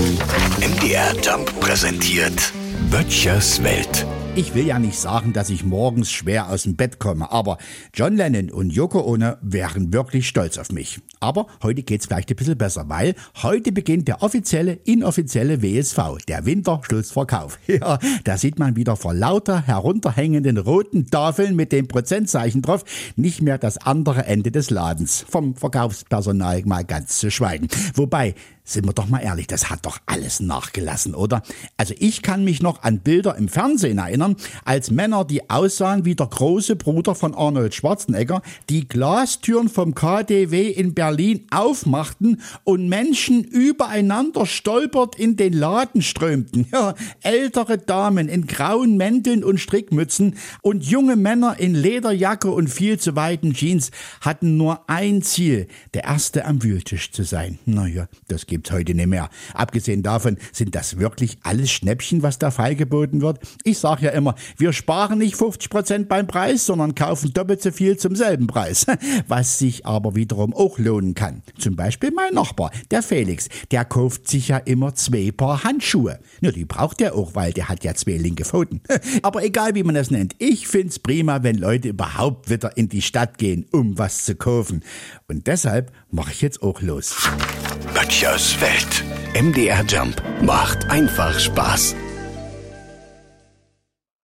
MDR Jump präsentiert Böttchers Welt. Ich will ja nicht sagen, dass ich morgens schwer aus dem Bett komme, aber John Lennon und Yoko Ono wären wirklich stolz auf mich. Aber heute geht's vielleicht ein bisschen besser, weil heute beginnt der offizielle, inoffizielle WSV, der Winterschlussverkauf. Ja, da sieht man wieder vor lauter herunterhängenden roten Tafeln mit dem Prozentzeichen drauf nicht mehr das andere Ende des Ladens. Vom Verkaufspersonal mal ganz zu schweigen. Wobei, sind wir doch mal ehrlich, das hat doch alles nachgelassen, oder? Also ich kann mich noch an Bilder im Fernsehen erinnern, als Männer, die aussahen wie der große Bruder von Arnold Schwarzenegger, die Glastüren vom KDW in Berlin aufmachten und Menschen übereinander stolpert in den Laden strömten. Ja, ältere Damen in grauen Mänteln und Strickmützen und junge Männer in Lederjacke und viel zu weiten Jeans hatten nur ein Ziel, der Erste am Wühltisch zu sein. Naja, das gibt gibt's heute nicht mehr. Abgesehen davon sind das wirklich alles Schnäppchen, was da feilgeboten wird. Ich sage ja immer, wir sparen nicht 50 Prozent beim Preis, sondern kaufen doppelt so viel zum selben Preis. Was sich aber wiederum auch lohnen kann. Zum Beispiel mein Nachbar, der Felix, der kauft sich ja immer zwei Paar Handschuhe. Ja, die braucht er auch, weil der hat ja zwei linke Pfoten. Aber egal wie man das nennt, ich find's prima, wenn Leute überhaupt wieder in die Stadt gehen, um was zu kaufen. Und deshalb mache ich jetzt auch los. Böttchers Welt. MDR Jump macht einfach Spaß.